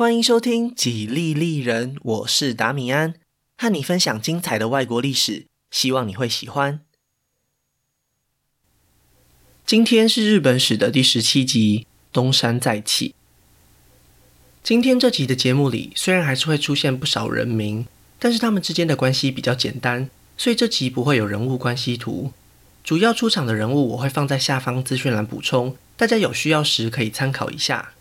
欢迎收听《几利利人》，我是达米安，和你分享精彩的外国历史，希望你会喜欢。今天是日本史的第十七集，东山再起。今天这集的节目里，虽然还是会出现不少人名，但是他们之间的关系比较简单，所以这集不会有人物关系图。主要出场的人物我会放在下方资讯栏补充，大家有需要时可以参考一下。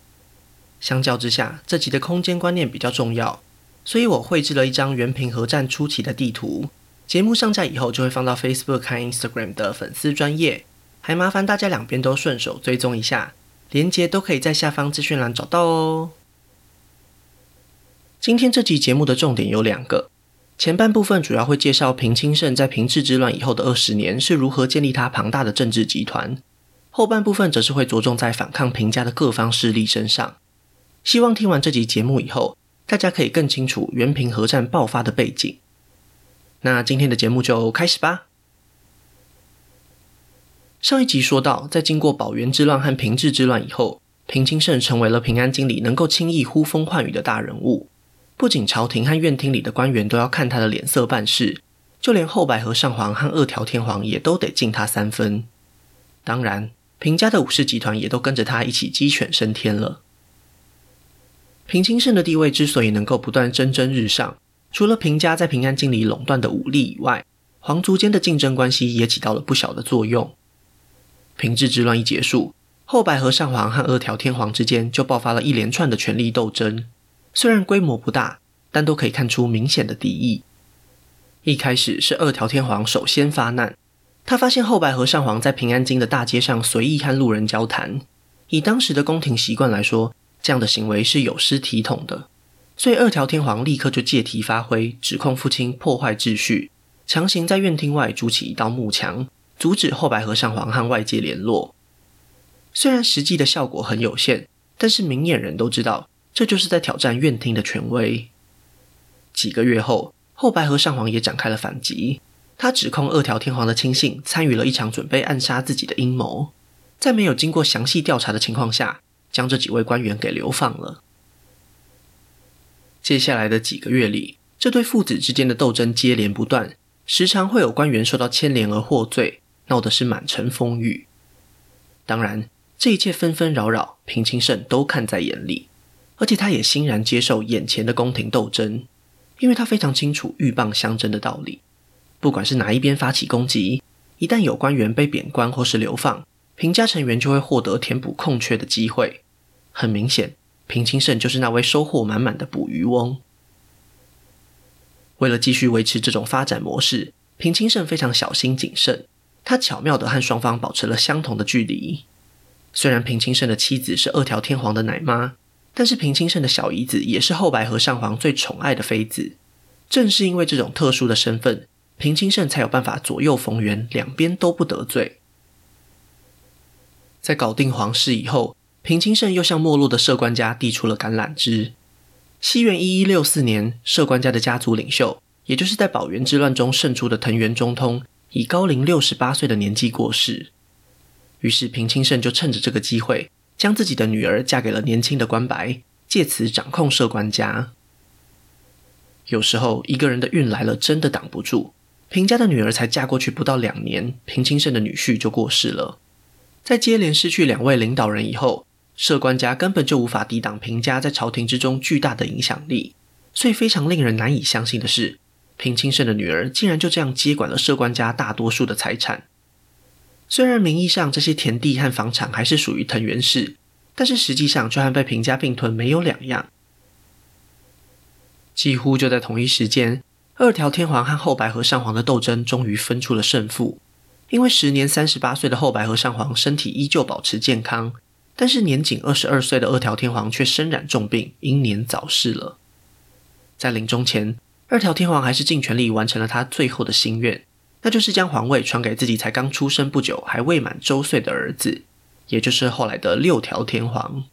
相较之下，这集的空间观念比较重要，所以我绘制了一张原平和战初期的地图。节目上架以后，就会放到 Facebook 和 Instagram 的粉丝专页，还麻烦大家两边都顺手追踪一下，连接都可以在下方资讯栏找到哦。今天这集节目的重点有两个，前半部分主要会介绍平清盛在平治之乱以后的二十年是如何建立他庞大的政治集团，后半部分则是会着重在反抗平家的各方势力身上。希望听完这集节目以后，大家可以更清楚原平和战爆发的背景。那今天的节目就开始吧。上一集说到，在经过保元之乱和平治之乱以后，平清盛成为了平安京里能够轻易呼风唤雨的大人物。不仅朝廷和院厅里的官员都要看他的脸色办事，就连后白河上皇和二条天皇也都得敬他三分。当然，平家的武士集团也都跟着他一起鸡犬升天了。平清盛的地位之所以能够不断蒸蒸日上，除了平家在平安京里垄断的武力以外，皇族间的竞争关系也起到了不小的作用。平治之乱一结束，后白河上皇和二条天皇之间就爆发了一连串的权力斗争，虽然规模不大，但都可以看出明显的敌意。一开始是二条天皇首先发难，他发现后白河上皇在平安京的大街上随意和路人交谈，以当时的宫廷习惯来说，这样的行为是有失体统的，所以二条天皇立刻就借题发挥，指控父亲破坏秩序，强行在院厅外筑起一道幕墙，阻止后白河上皇和外界联络。虽然实际的效果很有限，但是明眼人都知道，这就是在挑战院厅的权威。几个月后，后白河上皇也展开了反击，他指控二条天皇的亲信参与了一场准备暗杀自己的阴谋，在没有经过详细调查的情况下，将这几位官员给流放了。接下来的几个月里，这对父子之间的斗争接连不断，时常会有官员受到牵连而获罪，闹得是满城风雨。当然，这一切纷纷扰扰，平清盛都看在眼里，而且他也欣然接受眼前的宫廷斗争，因为他非常清楚鹬蚌相争的道理。不管是哪一边发起攻击，一旦有官员被贬官或是流放，平家成员就会获得填补空缺的机会。很明显，平清盛就是那位收获满满的捕鱼翁。为了继续维持这种发展模式，平清盛非常小心谨慎。他巧妙地和双方保持了相同的距离。虽然平清盛的妻子是二条天皇的奶妈，但是平清盛的小姨子也是后白河上皇最宠爱的妃子。正是因为这种特殊的身份，平清盛才有办法左右逢源，两边都不得罪。在搞定皇室以后，平清盛又向没落的摄关家递出了橄榄枝。西元一一六四年，摄关家的家族领袖，也就是在保元之乱中胜出的藤原忠通，以高龄六十八岁的年纪过世。于是平清盛就趁着这个机会，将自己的女儿嫁给了年轻的关白，借此掌控摄关家。有时候一个人的运来了，真的挡不住。平家的女儿才嫁过去不到两年，平清盛的女婿就过世了。在接连失去两位领导人以后，摄关家根本就无法抵挡平家在朝廷之中巨大的影响力。所以非常令人难以相信的是，平清盛的女儿竟然就这样接管了摄关家大多数的财产。虽然名义上这些田地和房产还是属于藤原氏，但是实际上却和被平家并吞没有两样。几乎就在同一时间，二条天皇和后白河上皇的斗争终于分出了胜负。因为时年三十八岁的后白河上皇身体依旧保持健康，但是年仅二十二岁的二条天皇却身染重病，英年早逝了。在临终前，二条天皇还是尽全力完成了他最后的心愿，那就是将皇位传给自己才刚出生不久、还未满周岁的儿子，也就是后来的六条天皇。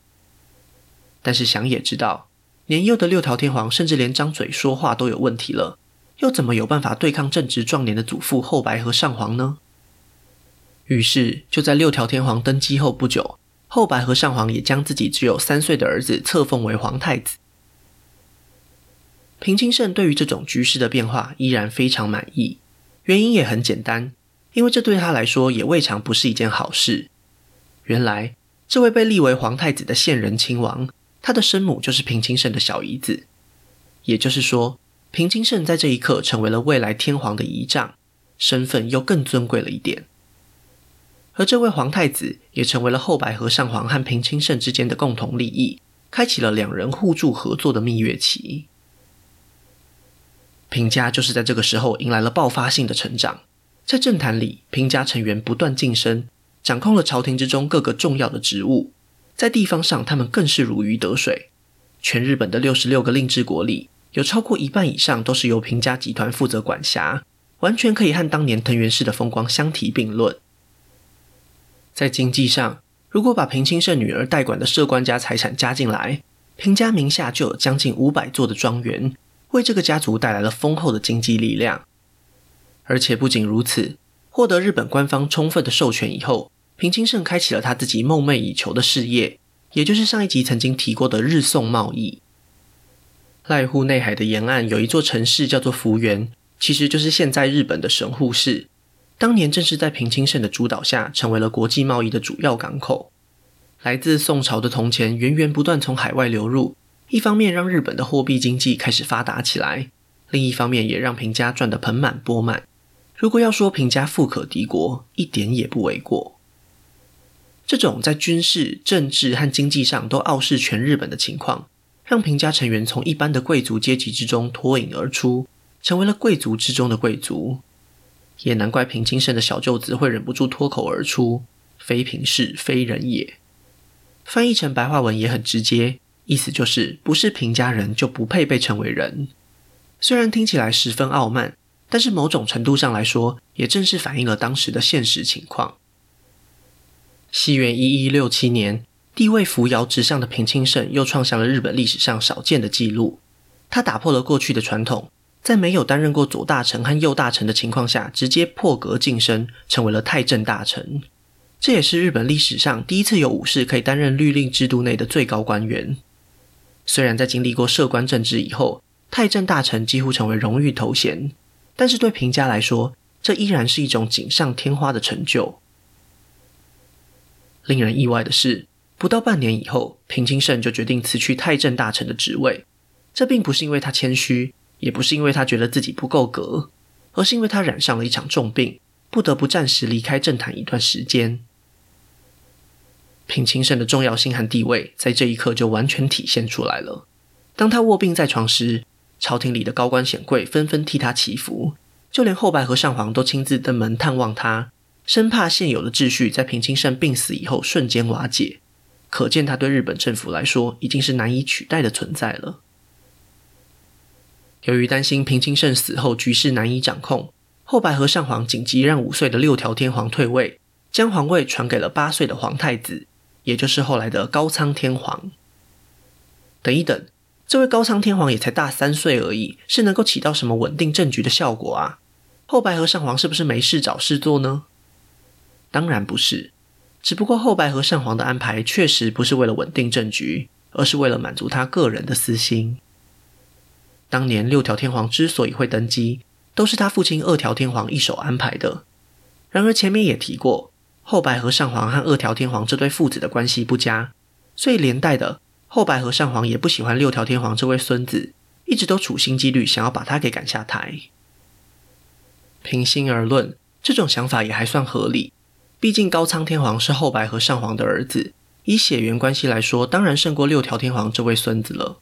但是想也知道，年幼的六条天皇甚至连张嘴说话都有问题了，又怎么有办法对抗正值壮年的祖父后白河上皇呢？于是，就在六条天皇登基后不久，后白河上皇也将自己只有三岁的儿子册封为皇太子，平清盛对于这种局势的变化依然非常满意，原因也很简单，因为这对他来说也未尝不是一件好事。原来，这位被立为皇太子的现任亲王，他的生母就是平清盛的小姨子，也就是说，平清盛在这一刻成为了未来天皇的仪仗，身份又更尊贵了一点。而这位皇太子也成为了后白河上皇和平清盛之间的共同利益，开启了两人互助合作的蜜月期。平家就是在这个时候迎来了爆发性的成长，在政坛里，平家成员不断晋升，掌控了朝廷之中各个重要的职务；在地方上，他们更是如鱼得水。全日本的六十六个令制国里，有超过一半以上都是由平家集团负责管辖，完全可以和当年藤原氏的风光相提并论。在经济上，如果把平清盛女儿代管的摄关家财产加进来，平家名下就有将近五百座的庄园。为这个家族带来了丰厚的经济力量，而且不仅如此，获得日本官方充分的授权以后，平清盛开启了他自己梦寐以求的事业，也就是上一集曾经提过的日宋贸易。濑户内海的沿岸有一座城市叫做福原，其实就是现在日本的神户市。当年正是在平清盛的主导下，成为了国际贸易的主要港口。来自宋朝的铜钱源源不断从海外流入。一方面让日本的货币经济开始发达起来，另一方面也让平家赚得盆满钵满。如果要说平家富可敌国，一点也不为过。这种在军事、政治和经济上都傲视全日本的情况，让平家成员从一般的贵族阶级之中脱颖而出，成为了贵族之中的贵族。也难怪平清盛的小舅子会忍不住脱口而出：“非平氏，非人也。”翻译成白话文也很直接。意思就是，不是平家人就不配被称为人。虽然听起来十分傲慢，但是某种程度上来说，也正是反映了当时的现实情况。西元一一六七年，地位扶摇直上的平清盛又创下了日本历史上少见的记录。他打破了过去的传统，在没有担任过左大臣和右大臣的情况下，直接破格晋升，成为了太政大臣。这也是日本历史上第一次有武士可以担任律令制度内的最高官员。虽然在经历过摄关政治以后，太政大臣几乎成为荣誉头衔，但是对平家来说，这依然是一种锦上添花的成就。令人意外的是，不到半年以后，平清盛就决定辞去太政大臣的职位。这并不是因为他谦虚，也不是因为他觉得自己不够格，而是因为他染上了一场重病，不得不暂时离开政坛一段时间。平清盛的重要性和地位在这一刻就完全体现出来了。当他卧病在床时，朝廷里的高官显贵纷纷替他祈福，就连后白河上皇都亲自登门探望他，生怕现有的秩序在平清盛病死以后瞬间瓦解。可见他对日本政府来说已经是难以取代的存在了。由于担心平清盛死后局势难以掌控，后白河上皇紧急让五岁的六条天皇退位，将皇位传给了八岁的皇太子。也就是后来的高仓天皇。等一等，这位高仓天皇也才大三岁而已，是能够起到什么稳定政局的效果啊？后白河上皇是不是没事找事做呢？当然不是，只不过后白河上皇的安排确实不是为了稳定政局，而是为了满足他个人的私心。当年六条天皇之所以会登基，都是他父亲二条天皇一手安排的。然而前面也提过。后白河上皇和二条天皇这对父子的关系不佳，所以连带的后白河上皇也不喜欢六条天皇这位孙子，一直都处心积虑想要把他给赶下台。平心而论，这种想法也还算合理，毕竟高仓天皇是后白河上皇的儿子，以血缘关系来说，当然胜过六条天皇这位孙子了。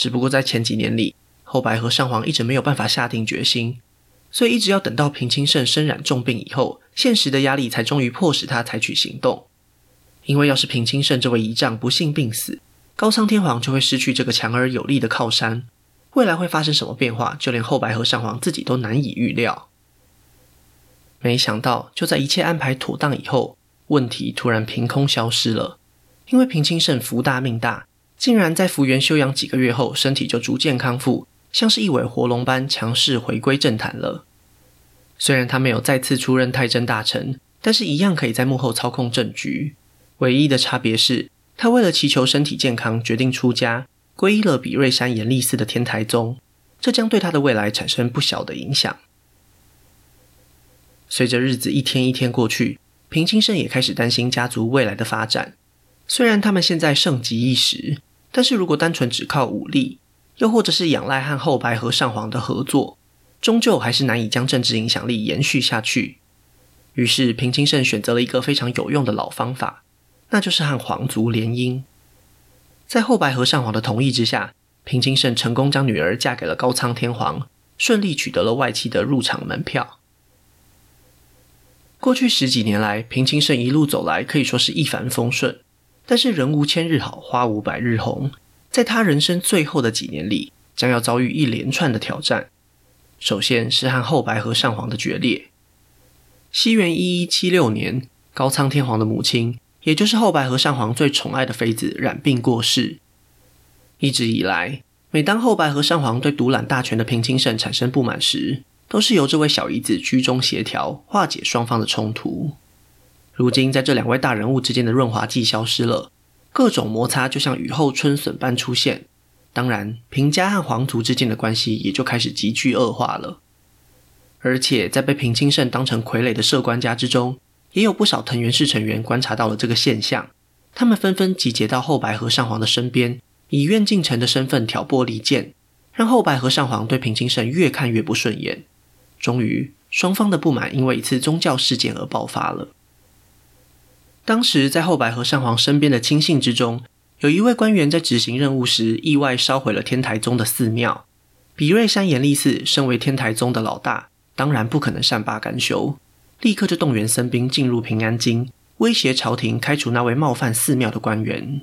只不过在前几年里，后白河上皇一直没有办法下定决心。所以一直要等到平清盛身染重病以后，现实的压力才终于迫使他采取行动。因为要是平清盛这位仪仗不幸病死，高仓天皇就会失去这个强而有力的靠山，未来会发生什么变化，就连后白河上皇自己都难以预料。没想到，就在一切安排妥当以后，问题突然凭空消失了。因为平清盛福大命大，竟然在福原休养几个月后，身体就逐渐康复。像是一尾活龙般强势回归政坛了。虽然他没有再次出任太政大臣，但是一样可以在幕后操控政局。唯一的差别是，他为了祈求身体健康，决定出家，皈依了比瑞山严立寺的天台宗，这将对他的未来产生不小的影响。随着日子一天一天过去，平清盛也开始担心家族未来的发展。虽然他们现在盛极一时，但是如果单纯只靠武力，又或者是仰赖和后白河上皇的合作，终究还是难以将政治影响力延续下去。于是，平清盛选择了一个非常有用的老方法，那就是和皇族联姻。在后白河上皇的同意之下，平清盛成功将女儿嫁给了高仓天皇，顺利取得了外戚的入场门票。过去十几年来，平清盛一路走来可以说是一帆风顺，但是人无千日好，花无百日红，在他人生最后的几年里，将要遭遇一连串的挑战。首先是和后白河上皇的决裂。西元一一七六年，高仓天皇的母亲。也就是后白河上皇最宠爱的妃子染病过世。一直以来，每当后白河上皇对独揽大权的平清盛产生不满时，都是由这位小姨子居中协调，化解双方的冲突。如今，在这两位大人物之间的润滑剂消失了，各种摩擦就像雨后春笋般出现。当然，平家和皇族之间的关系也就开始急剧恶化了。而且，在被平清盛当成傀儡的摄关家之中，也有不少藤原氏成员观察到了这个现象，他们纷纷集结到后白河上皇的身边，以愿进臣的身份挑拨离间，让后白河上皇对平清盛越看越不顺眼。终于，双方的不满因为一次宗教事件而爆发了。当时在后白河上皇身边的亲信之中，有一位官员在执行任务时意外烧毁了天台宗的寺庙。比瑞山严立寺身为天台宗的老大，当然不可能善罢甘休。立刻就动员僧兵进入平安京，威胁朝廷开除那位冒犯寺庙的官员。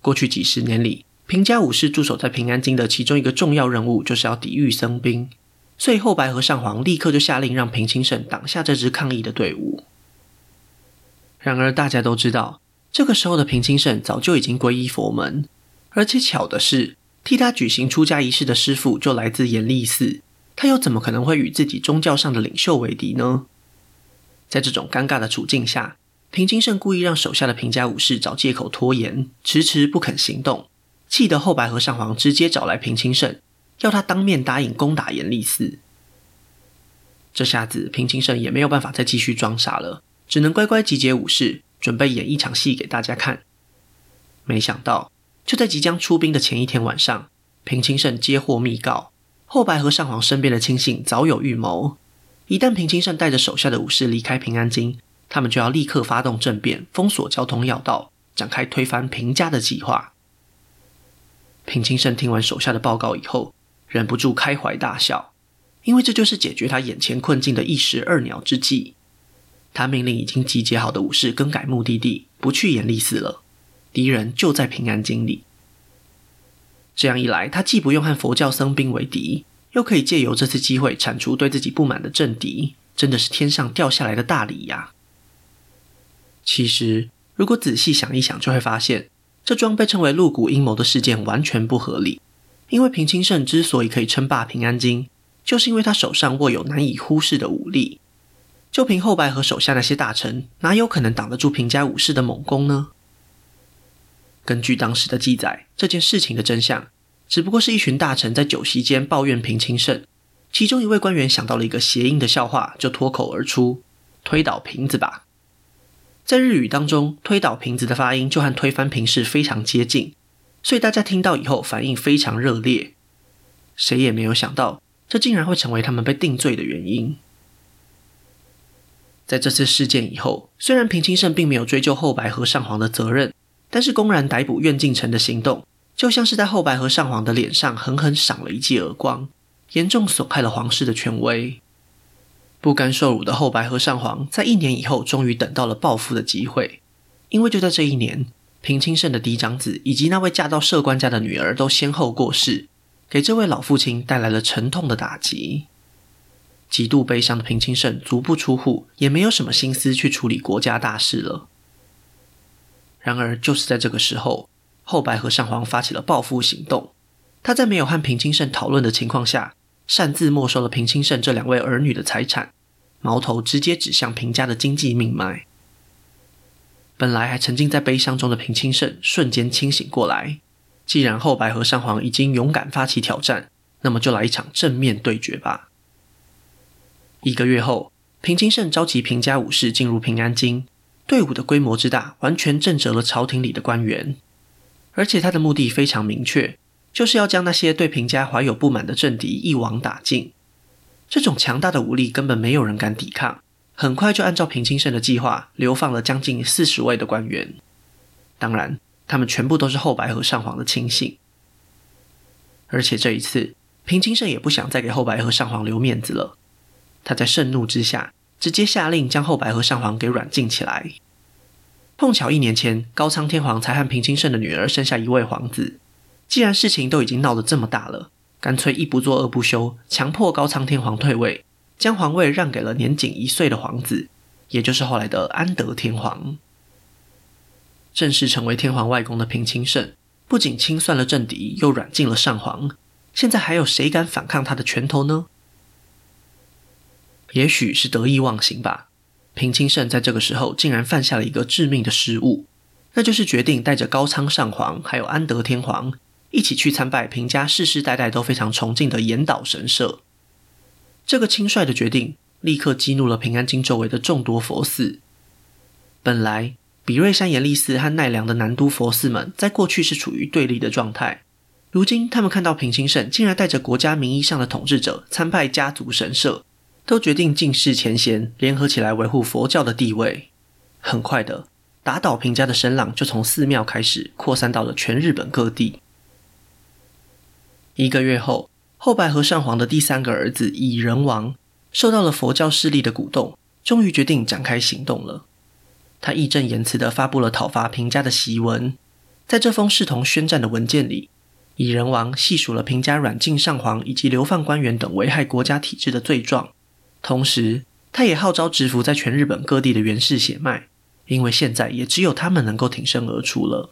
过去几十年里，平家武士驻守在平安京的其中一个重要任务，就是要抵御僧兵。所以后白河上皇立刻就下令让平清盛挡下这支抗议的队伍。然而大家都知道，这个时候的平清盛早就已经皈依佛门，而且巧的是，替他举行出家仪式的师父就来自严立寺。他又怎么可能会与自己宗教上的领袖为敌呢？在这种尴尬的处境下，平清盛故意让手下的平家武士找借口拖延，迟迟不肯行动，气得后白河上皇直接找来平清盛，要他当面答应攻打严立寺。这下子平清盛也没有办法再继续装傻了，只能乖乖集结武士，准备演一场戏给大家看。没想到，就在即将出兵的前一天晚上，平清盛接获密告。后白河上皇身边的亲信早有预谋，一旦平清盛带着手下的武士离开平安京，他们就要立刻发动政变，封锁交通要道，展开推翻平家的计划。平清盛听完手下的报告以后，忍不住开怀大笑，因为这就是解决他眼前困境的一石二鸟之计。他命令已经集结好的武士更改目的地，不去严立寺了，敌人就在平安京里。这样一来，他既不用和佛教僧兵为敌，又可以借由这次机会铲除对自己不满的政敌，真的是天上掉下来的大礼呀！其实，如果仔细想一想，就会发现，这桩被称为露骨阴谋的事件完全不合理。因为平清盛之所以可以称霸平安京，就是因为他手上握有难以忽视的武力。就凭后白河手下那些大臣，哪有可能挡得住平家武士的猛攻呢？根据当时的记载，这件事情的真相只不过是一群大臣在酒席间抱怨平清盛，其中一位官员想到了一个谐音的笑话，就脱口而出：“推倒瓶子吧。”在日语当中，“推倒瓶子”的发音就和“推翻平氏”非常接近，所以大家听到以后反应非常热烈。谁也没有想到，这竟然会成为他们被定罪的原因。在这次事件以后，虽然平清盛并没有追究后白河上皇的责任。但是公然逮捕愿进臣的行动，就像是在后白河上皇的脸上狠狠赏了一记耳光，严重损害了皇室的权威。不甘受辱的后白河上皇，在一年以后终于等到了报复的机会，因为就在这一年，平清盛的嫡长子以及那位嫁到摄官家的女儿都先后过世，给这位老父亲带来了沉痛的打击。极度悲伤的平清盛足不出户，也没有什么心思去处理国家大事了。然而，就是在这个时候，后白河上皇发起了报复行动。他在没有和平清盛讨论的情况下，擅自没收了平清盛这两位儿女的财产，矛头直接指向平家的经济命脉。本来还沉浸在悲伤中的平清盛，瞬间清醒过来，既然后白河上皇已经勇敢发起挑战，那么就来一场正面对决吧。一个月后，平清盛召集平家武士进入平安京，队伍的规模之大，完全震慑了朝廷里的官员。而且他的目的非常明确，就是要将那些对平家怀有不满的政敌一网打尽。这种强大的武力，根本没有人敢抵抗。很快就按照平清盛的计划，流放了将近四十位的官员。当然，他们全部都是后白河上皇的亲信。而且这一次，平清盛也不想再给后白河上皇留面子了。他在盛怒之下，直接下令将后白河上皇给软禁起来。碰巧一年前，高仓天皇才和平清盛的女儿生下一位皇子。既然事情都已经闹得这么大了，干脆一不做二不休，强迫高仓天皇退位。将皇位让给了年仅一岁的皇子，也就是后来的安德天皇。正式成为天皇外公的平清盛，不仅清算了政敌，又软禁了上皇。现在还有谁敢反抗他的拳头呢？也许是得意忘形吧。平清盛在这个时候竟然犯下了一个致命的失误，那就是决定带着高仓上皇还有安德天皇一起去参拜平家世世代代都非常崇敬的严岛神社。这个轻率的决定立刻激怒了平安京周围的众多佛寺。本来比瑞山严立寺和奈良的南都佛寺们在过去是处于对立的状态，如今他们看到平清盛竟然带着国家名义上的统治者参拜家族神社，都决定尽释前嫌，联合起来维护佛教的地位。很快的，打倒平家的声浪就从寺庙开始扩散到了全日本各地。一个月后。后白河上皇的第三个儿子蚁人王受到了佛教势力的鼓动，终于决定展开行动了。他义正言辞地发布了讨伐平家的檄文。在这封视同宣战的文件里，蚁人王细数了平家软禁上皇以及流放官员等危害国家体制的罪状，同时他也号召蛰伏在全日本各地的源氏血脉，因为现在也只有他们能够挺身而出了。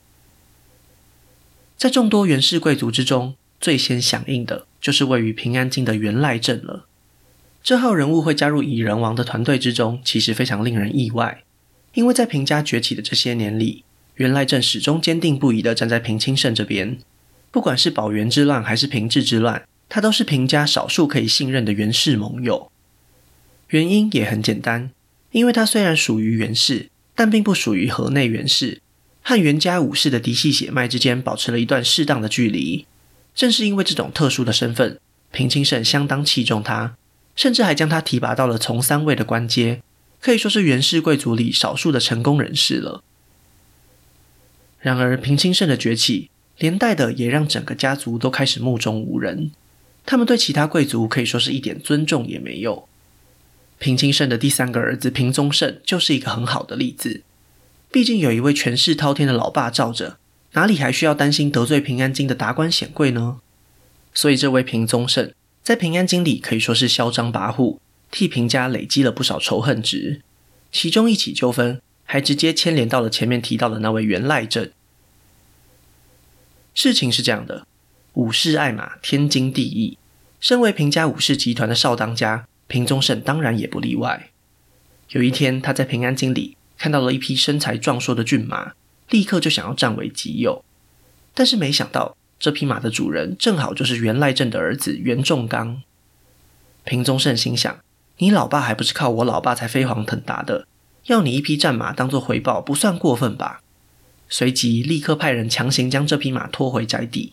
在众多源氏贵族之中，最先响应的就是位于平安京的源赖政了。这号人物会加入蚁人王的团队之中，其实非常令人意外，因为在平家崛起的这些年里，源赖政始终坚定不移地站在平清盛这边。不管是保元之乱还是平治之乱，他都是平家少数可以信任的源氏盟友。原因也很简单，因为他虽然属于源氏，但并不属于河内源氏，和源家武士的嫡系血脉之间保持了一段适当的距离。正是因为这种特殊的身份，平清盛相当器重他，甚至还将他提拔到了从三位的官阶，可以说是源氏贵族里少数的成功人士了。然而，平清盛的崛起，连带的也让整个家族都开始目中无人，他们对其他贵族可以说是一点尊重也没有。平清盛的第三个儿子平宗盛就是一个很好的例子，毕竟有一位权势滔天的老爸罩着。哪里还需要担心得罪平安京的达官显贵呢？所以这位平宗盛在平安京里可以说是嚣张跋扈，替平家累积了不少仇恨值。其中一起纠纷还直接牵连到了前面提到的那位元赖政。事情是这样的，武士爱马，天经地义。身为平家武士集团的少当家，平宗盛当然也不例外。有一天，他在平安京里看到了一匹身材壮硕的骏马。立刻就想要占为己有，但是没想到这匹马的主人正好就是源赖政的儿子源仲刚。平宗盛心想：你老爸还不是靠我老爸才飞黄腾达的，要你一匹战马当做回报，不算过分吧？随即立刻派人强行将这匹马拖回宅邸。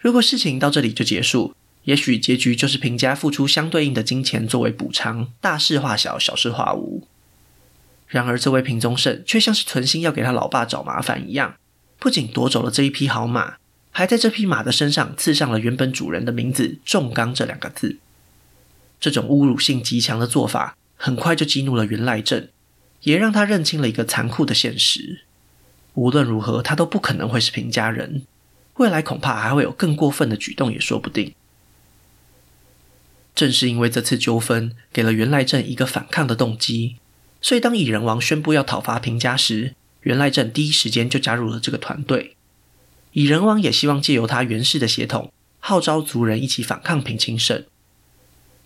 如果事情到这里就结束，也许结局就是平家付出相对应的金钱作为补偿，大事化小，小事化无。然而，这位平宗盛却像是存心要给他老爸找麻烦一样，不仅夺走了这一匹好马，还在这匹马的身上刺上了原本主人的名字“仲刚”这两个字。这种侮辱性极强的做法，很快就激怒了源赖政，也让他认清了一个残酷的现实：无论如何，他都不可能会是平家人，未来恐怕还会有更过分的举动，也说不定。正是因为这次纠纷，给了源赖政一个反抗的动机。所以，当蚁人王宣布要讨伐平家时，源赖政第一时间就加入了这个团队。蚁人王也希望借由他源氏的血统，号召族人一起反抗平清盛。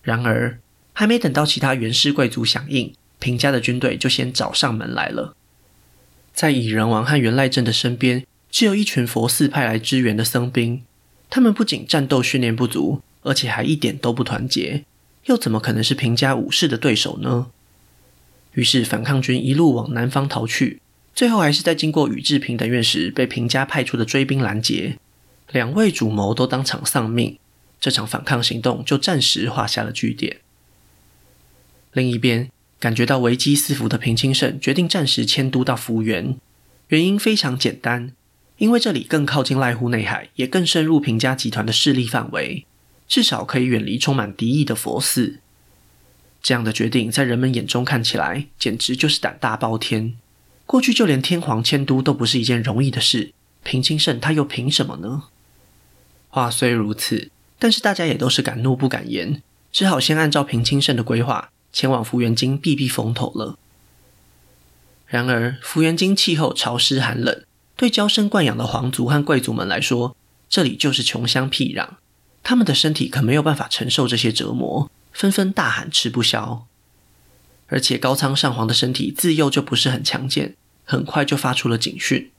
然而，还没等到其他源氏贵族响应，平家的军队就先找上门来了。在蚁人王和源赖政的身边，只有一群佛寺派来支援的僧兵，他们不仅战斗训练不足，而且还一点都不团结，又怎么可能是平家武士的对手呢？于是反抗军一路往南方逃去，最后还是在经过宇治平等院时，被平家派出的追兵拦截，两位主谋都当场丧命，这场反抗行动就暂时画下了句点。另一边，感觉到危机四伏的平清盛决定暂时迁都到福原，原因非常简单，因为这里更靠近濑户内海，也更深入平家集团的势力范围，至少可以远离充满敌意的佛寺。这样的决定在人们眼中看起来简直就是胆大包天。过去就连天皇迁都都不是一件容易的事，平清盛他又凭什么呢？话虽如此，但是大家也都是敢怒不敢言，只好先按照平清盛的规划前往福原京避避风头了。然而，福原京气候潮湿寒冷，对娇生惯养的皇族和贵族们来说，这里就是穷乡僻壤，他们的身体可没有办法承受这些折磨。纷纷大喊吃不消，而且高仓上皇的身体自幼就不是很强健，很快就发出了警讯。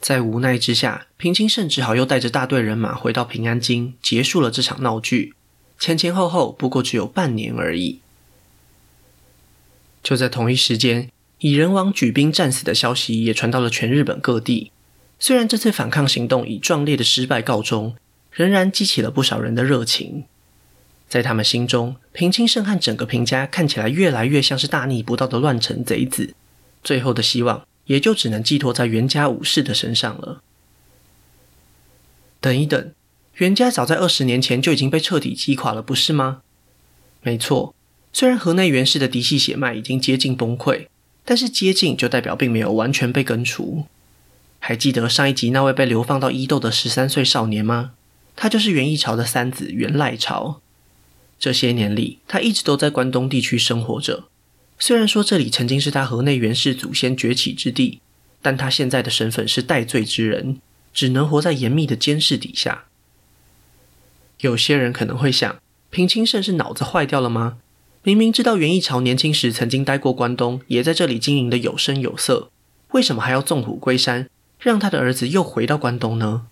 在无奈之下，平清盛只好又带着大队人马回到平安京，结束了这场闹剧。前前后后不过只有半年而已。就在同一时间，蚁人王举兵战死的消息也传到了全日本各地。虽然这次反抗行动以壮烈的失败告终，仍然激起了不少人的热情。在他们心中，平清盛和整个平家看起来越来越像是大逆不道的乱臣贼子，最后的希望也就只能寄托在源家武士的身上了。等一等，源家早在二十年前就已经被彻底击垮了，不是吗？没错，虽然河内源氏的嫡系血脉已经接近崩溃，但是接近就代表并没有完全被根除。还记得上一集那位被流放到伊豆的十三岁少年吗？他就是元义朝的三子元赖朝。这些年里，他一直都在关东地区生活着。虽然说这里曾经是他河内元氏祖先崛起之地，但他现在的身份是戴罪之人，只能活在严密的监视底下。有些人可能会想，平清盛是脑子坏掉了吗？明明知道元义朝年轻时曾经待过关东，也在这里经营得有声有色，为什么还要纵虎归山，让他的儿子又回到关东呢？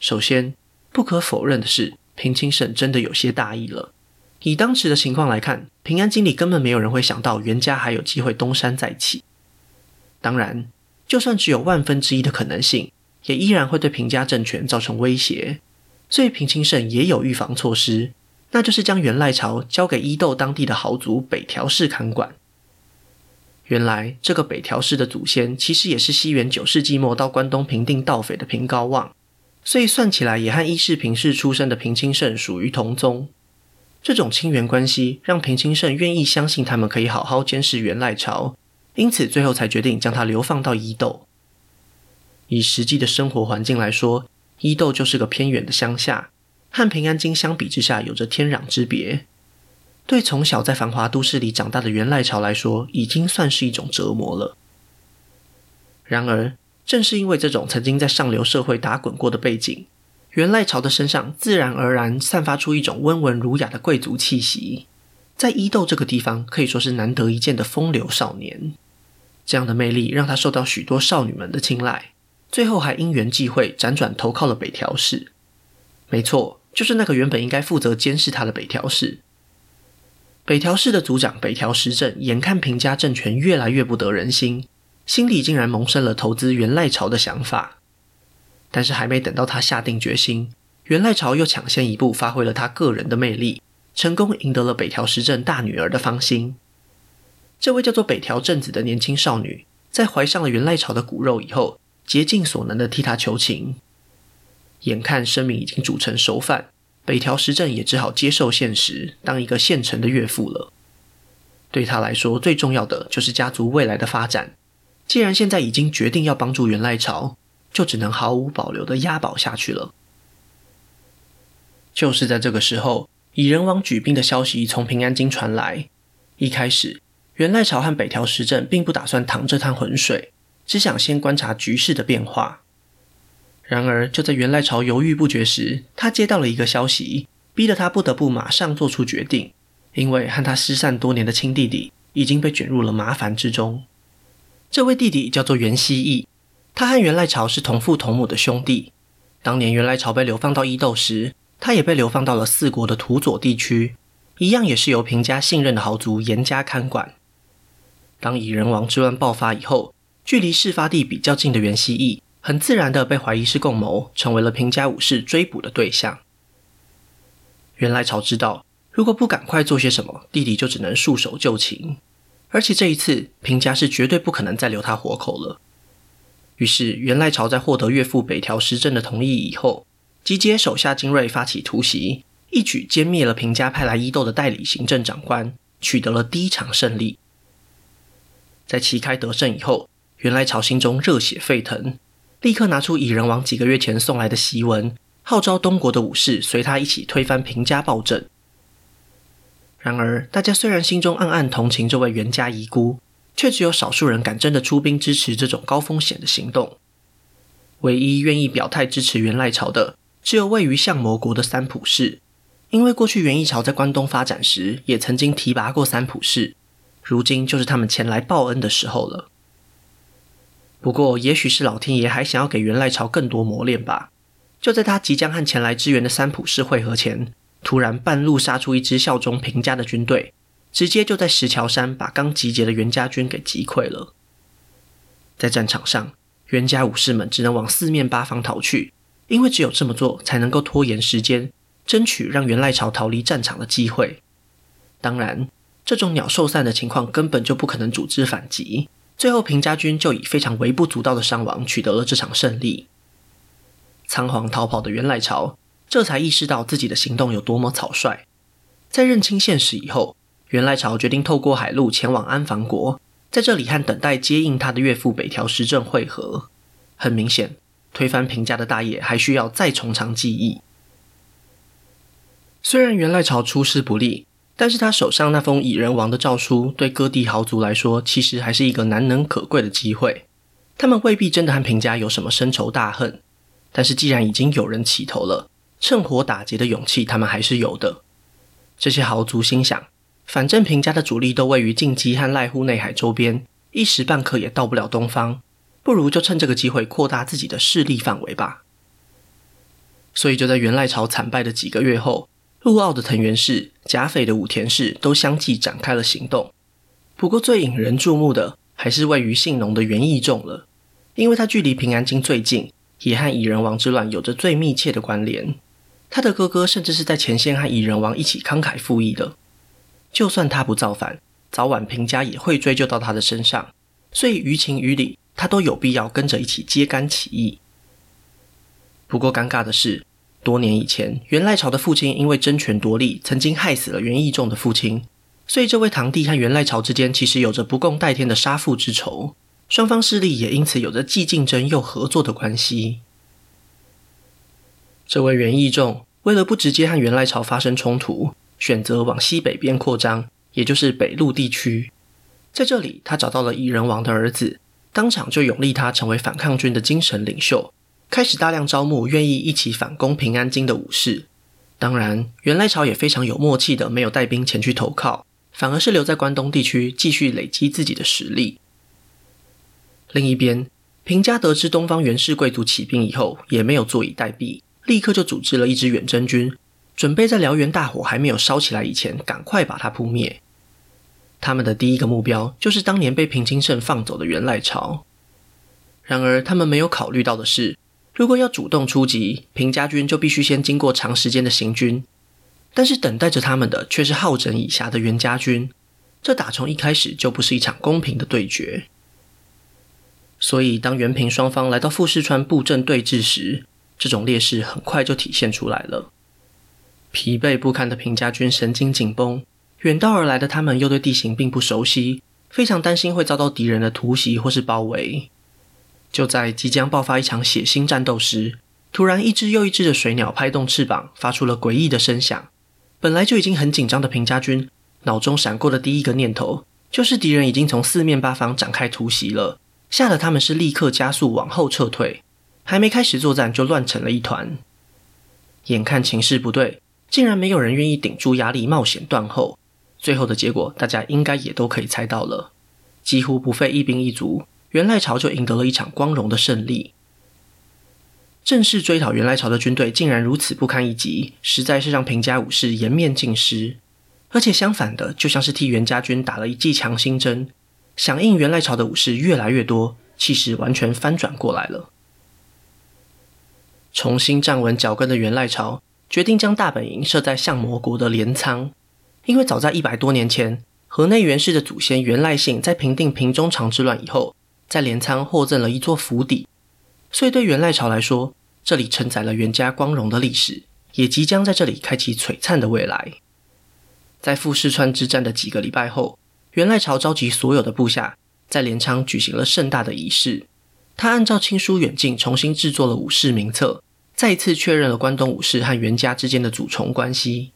首先，不可否认的是。平清盛真的有些大意了。以当时的情况来看，平安京里根本没有人会想到源家还有机会东山再起。当然，就算只有万分之一的可能性，也依然会对平家政权造成威胁。所以平清盛也有预防措施，那就是将源赖朝交给伊豆当地的豪族北条氏看管。原来，这个北条氏的祖先其实也是西元九世纪末到关东平定盗匪的平高望。所以算起来，也和伊势平氏出身的平清盛属于同宗。这种亲缘关系让平清盛愿意相信他们可以好好监视源赖朝，因此最后才决定将他流放到伊豆。以实际的生活环境来说，伊豆就是个偏远的乡下，和平安京相比之下有着天壤之别。对从小在繁华都市里长大的源赖朝来说，已经算是一种折磨了。然而，正是因为这种曾经在上流社会打滚过的背景，源赖朝的身上自然而然散发出一种温文儒雅的贵族气息，在伊豆这个地方可以说是难得一见的风流少年。这样的魅力让他受到许多少女们的青睐，最后还因缘际会辗转投靠了北条氏。没错，就是那个原本应该负责监视他的北条氏。北条氏的族长北条时政眼看平家政权越来越不得人心。心里竟然萌生了投资源赖朝的想法，但是还没等到他下定决心，源赖朝又抢先一步发挥了他个人的魅力，成功赢得了北条时政大女儿的芳心。这位叫做北条正子的年轻少女，在怀上了源赖朝的骨肉以后，竭尽所能的替他求情。眼看生米已经煮成熟饭，北条时政也只好接受现实，当一个现成的岳父了。对他来说，最重要的就是家族未来的发展。既然现在已经决定要帮助源赖朝，就只能毫无保留的押宝下去了。就是在这个时候，蚁人王举兵的消息从平安京传来。一开始，源赖朝和北条时政并不打算淌这滩浑水，只想先观察局势的变化。然而，就在源赖朝犹豫不决时，他接到了一个消息，逼得他不得不马上做出决定，因为和他失散多年的亲弟弟已经被卷入了麻烦之中。这位弟弟叫做源西义，他和源赖朝是同父同母的兄弟。当年源赖朝被流放到伊豆时，他也被流放到了四国的土佐地区，一样也是由平家信任的豪族严家看管。当蚁人王之乱爆发以后，距离事发地比较近的源西义，很自然的被怀疑是共谋，成为了平家武士追捕的对象。源赖朝知道，如果不赶快做些什么，弟弟就只能束手就擒。而且这一次，平家是绝对不可能再留他活口了。于是，源赖朝在获得岳父北条时政的同意以后，集结手下精锐发起突袭，一举歼灭了平家派来伊豆的代理行政长官，取得了第一场胜利。在旗开得胜以后，源赖朝心中热血沸腾，立刻拿出蚁人王几个月前送来的檄文，号召东国的武士随他一起推翻平家暴政。然而，大家虽然心中暗暗同情这位袁家遗孤，却只有少数人敢真的出兵支持这种高风险的行动。唯一愿意表态支持源赖朝的，只有位于相模国的三浦氏，因为过去源义朝在关东发展时，也曾经提拔过三浦氏，如今就是他们前来报恩的时候了。不过，也许是老天爷还想要给源赖朝更多磨练吧。就在他即将和前来支援的三浦氏会合前，突然半路杀出一支效忠平家的军队。直接就在石桥山把刚集结的源家军给击溃了。在战场上，源家武士们只能往四面八方逃去，因为只有这么做才能够拖延时间，争取让源赖朝逃离战场的机会。当然，这种鸟兽散的情况根本就不可能组织反击。最后，平家军就以非常微不足道的伤亡取得了这场胜利。仓皇逃跑的源赖朝这才意识到自己的行动有多么草率。在认清现实以后，源赖朝决定透过海路前往安房国，在这里和等待接应他的岳父北条时政会合。很明显，推翻平家的大业还需要再从长计议。虽然源赖朝出师不利，但是他手上那封蚁人王的诏书，对各地豪族来说，其实还是一个难能可贵的机会。他们未必真的和平家有什么深仇大恨，但是既然已经有人起头了，趁火打劫的勇气，他们还是有的。这些豪族心想。反正平家的主力都位于近畿和濑户内海周边，一时半刻也到不了东方，不如就趁这个机会扩大自己的势力范围吧。所以就在源赖朝惨败的几个月后，陆奥的藤原氏、甲斐的武田氏都相继展开了行动。不过最引人注目的还是位于信浓的源义重了，因为他距离平安京最近，也和蚁人王之乱有着最密切的关联。他的哥哥甚至是在前线和蚁人王一起慷慨赴义的。就算他不造反，早晚平家也会追究到他的身上，所以于情于理，他都有必要跟着一起揭竿起义。不过尴尬的是，多年以前，源赖朝的父亲因为争权夺利，曾经害死了源义仲的父亲，所以这位堂弟和源赖朝之间其实有着不共戴天的杀父之仇，双方势力也因此有着既竞争又合作的关系。这位源义重为了不直接和源赖朝发生冲突，选择往西北边扩张，也就是北陆地区。在这里，他找到了蚁人王的儿子，当场就拥立他成为反抗军的精神领袖，开始大量招募愿意一起反攻平安京的武士。当然，源赖朝也非常有默契的，没有带兵前去投靠，反而是留在关东地区继续累积自己的实力。另一边，平家得知东方源氏贵族起兵以后，也没有坐以待毙，立刻就组织了一支远征军。准备在燎原大火还没有烧起来以前，赶快把它扑灭。他们的第一个目标就是当年被平清盛放走的源赖朝。然而，他们没有考虑到的是，如果要主动出击，平家军就必须先经过长时间的行军。但是，等待着他们的却是好整以暇的源家军。这打从一开始就不是一场公平的对决。所以，当源平双方来到富士川布阵对峙时，这种劣势很快就体现出来了。疲惫不堪的平家军神经紧绷，远道而来的他们又对地形并不熟悉，非常担心会遭到敌人的突袭或是包围。就在即将爆发一场血腥战斗时，突然一只又一只的水鸟拍动翅膀，发出了诡异的声响。本来就已经很紧张的平家军，脑中闪过的第一个念头就是敌人已经从四面八方展开突袭了，吓得他们是立刻加速往后撤退，还没开始作战就乱成了一团。眼看情势不对。竟然没有人愿意顶住压力冒险断后，最后的结果大家应该也都可以猜到了。几乎不费一兵一卒，元赖朝就赢得了一场光荣的胜利。正式追讨元赖朝的军队竟然如此不堪一击，实在是让平家武士颜面尽失。而且相反的，就像是替源家军打了一剂强心针，响应元赖朝的武士越来越多，气势完全翻转过来了。重新站稳脚跟的源赖朝决定将大本营设在相模国的镰仓，因为早在一百多年前，河内源氏的祖先源赖信在平定平中长之乱以后，在镰仓获赠了一座府邸，所以对源赖朝来说，这里承载了源家光荣的历史，也即将在这里开启璀璨的未来。在富士川之战的几个礼拜后，源赖朝召集所有的部下，在镰仓举行了盛大的仪式。他按照亲疏远近重新制作了武士名册，再一次确认了关东武士和源家之间的主从关系。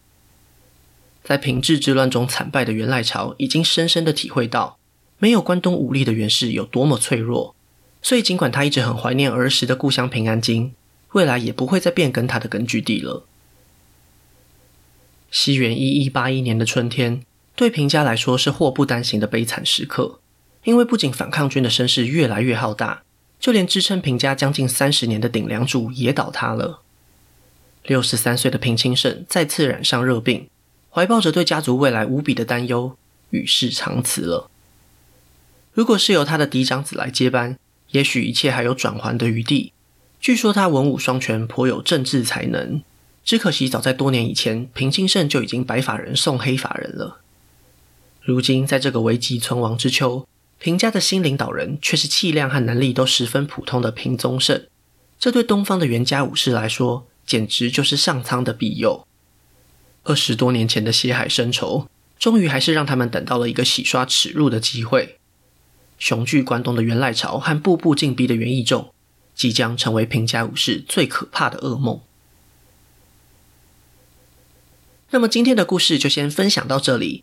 在平治之乱中惨败的源赖朝，已经深深的体会到没有关东武力的源氏有多么脆弱。所以，尽管他一直很怀念儿时的故乡平安京，未来也不会再变更他的根据地了。西元一一八一年的春天，对平家来说是祸不单行的悲惨时刻，因为不仅反抗军的声势越来越浩大，就连支撑平家将近三十年的顶梁柱也倒塌了。六十三岁的平清盛再次染上热病，怀抱着对家族未来无比的担忧，与世长辞了。如果是由他的嫡长子来接班，也许一切还有转圜的余地。据说他文武双全，颇有政治才能。只可惜，早在多年以前，平清盛就已经白发人送黑发人了。如今，在这个危急存亡之秋，平家的新领导人却是气量和能力都十分普通的平宗盛。这对东方的源家武士来说，简直就是上苍的庇佑。二十多年前的血海深仇，终于还是让他们等到了一个洗刷耻辱的机会。雄踞关东的源赖朝和步步进逼的源义重，即将成为平家武士最可怕的噩梦。那么今天的故事就先分享到这里，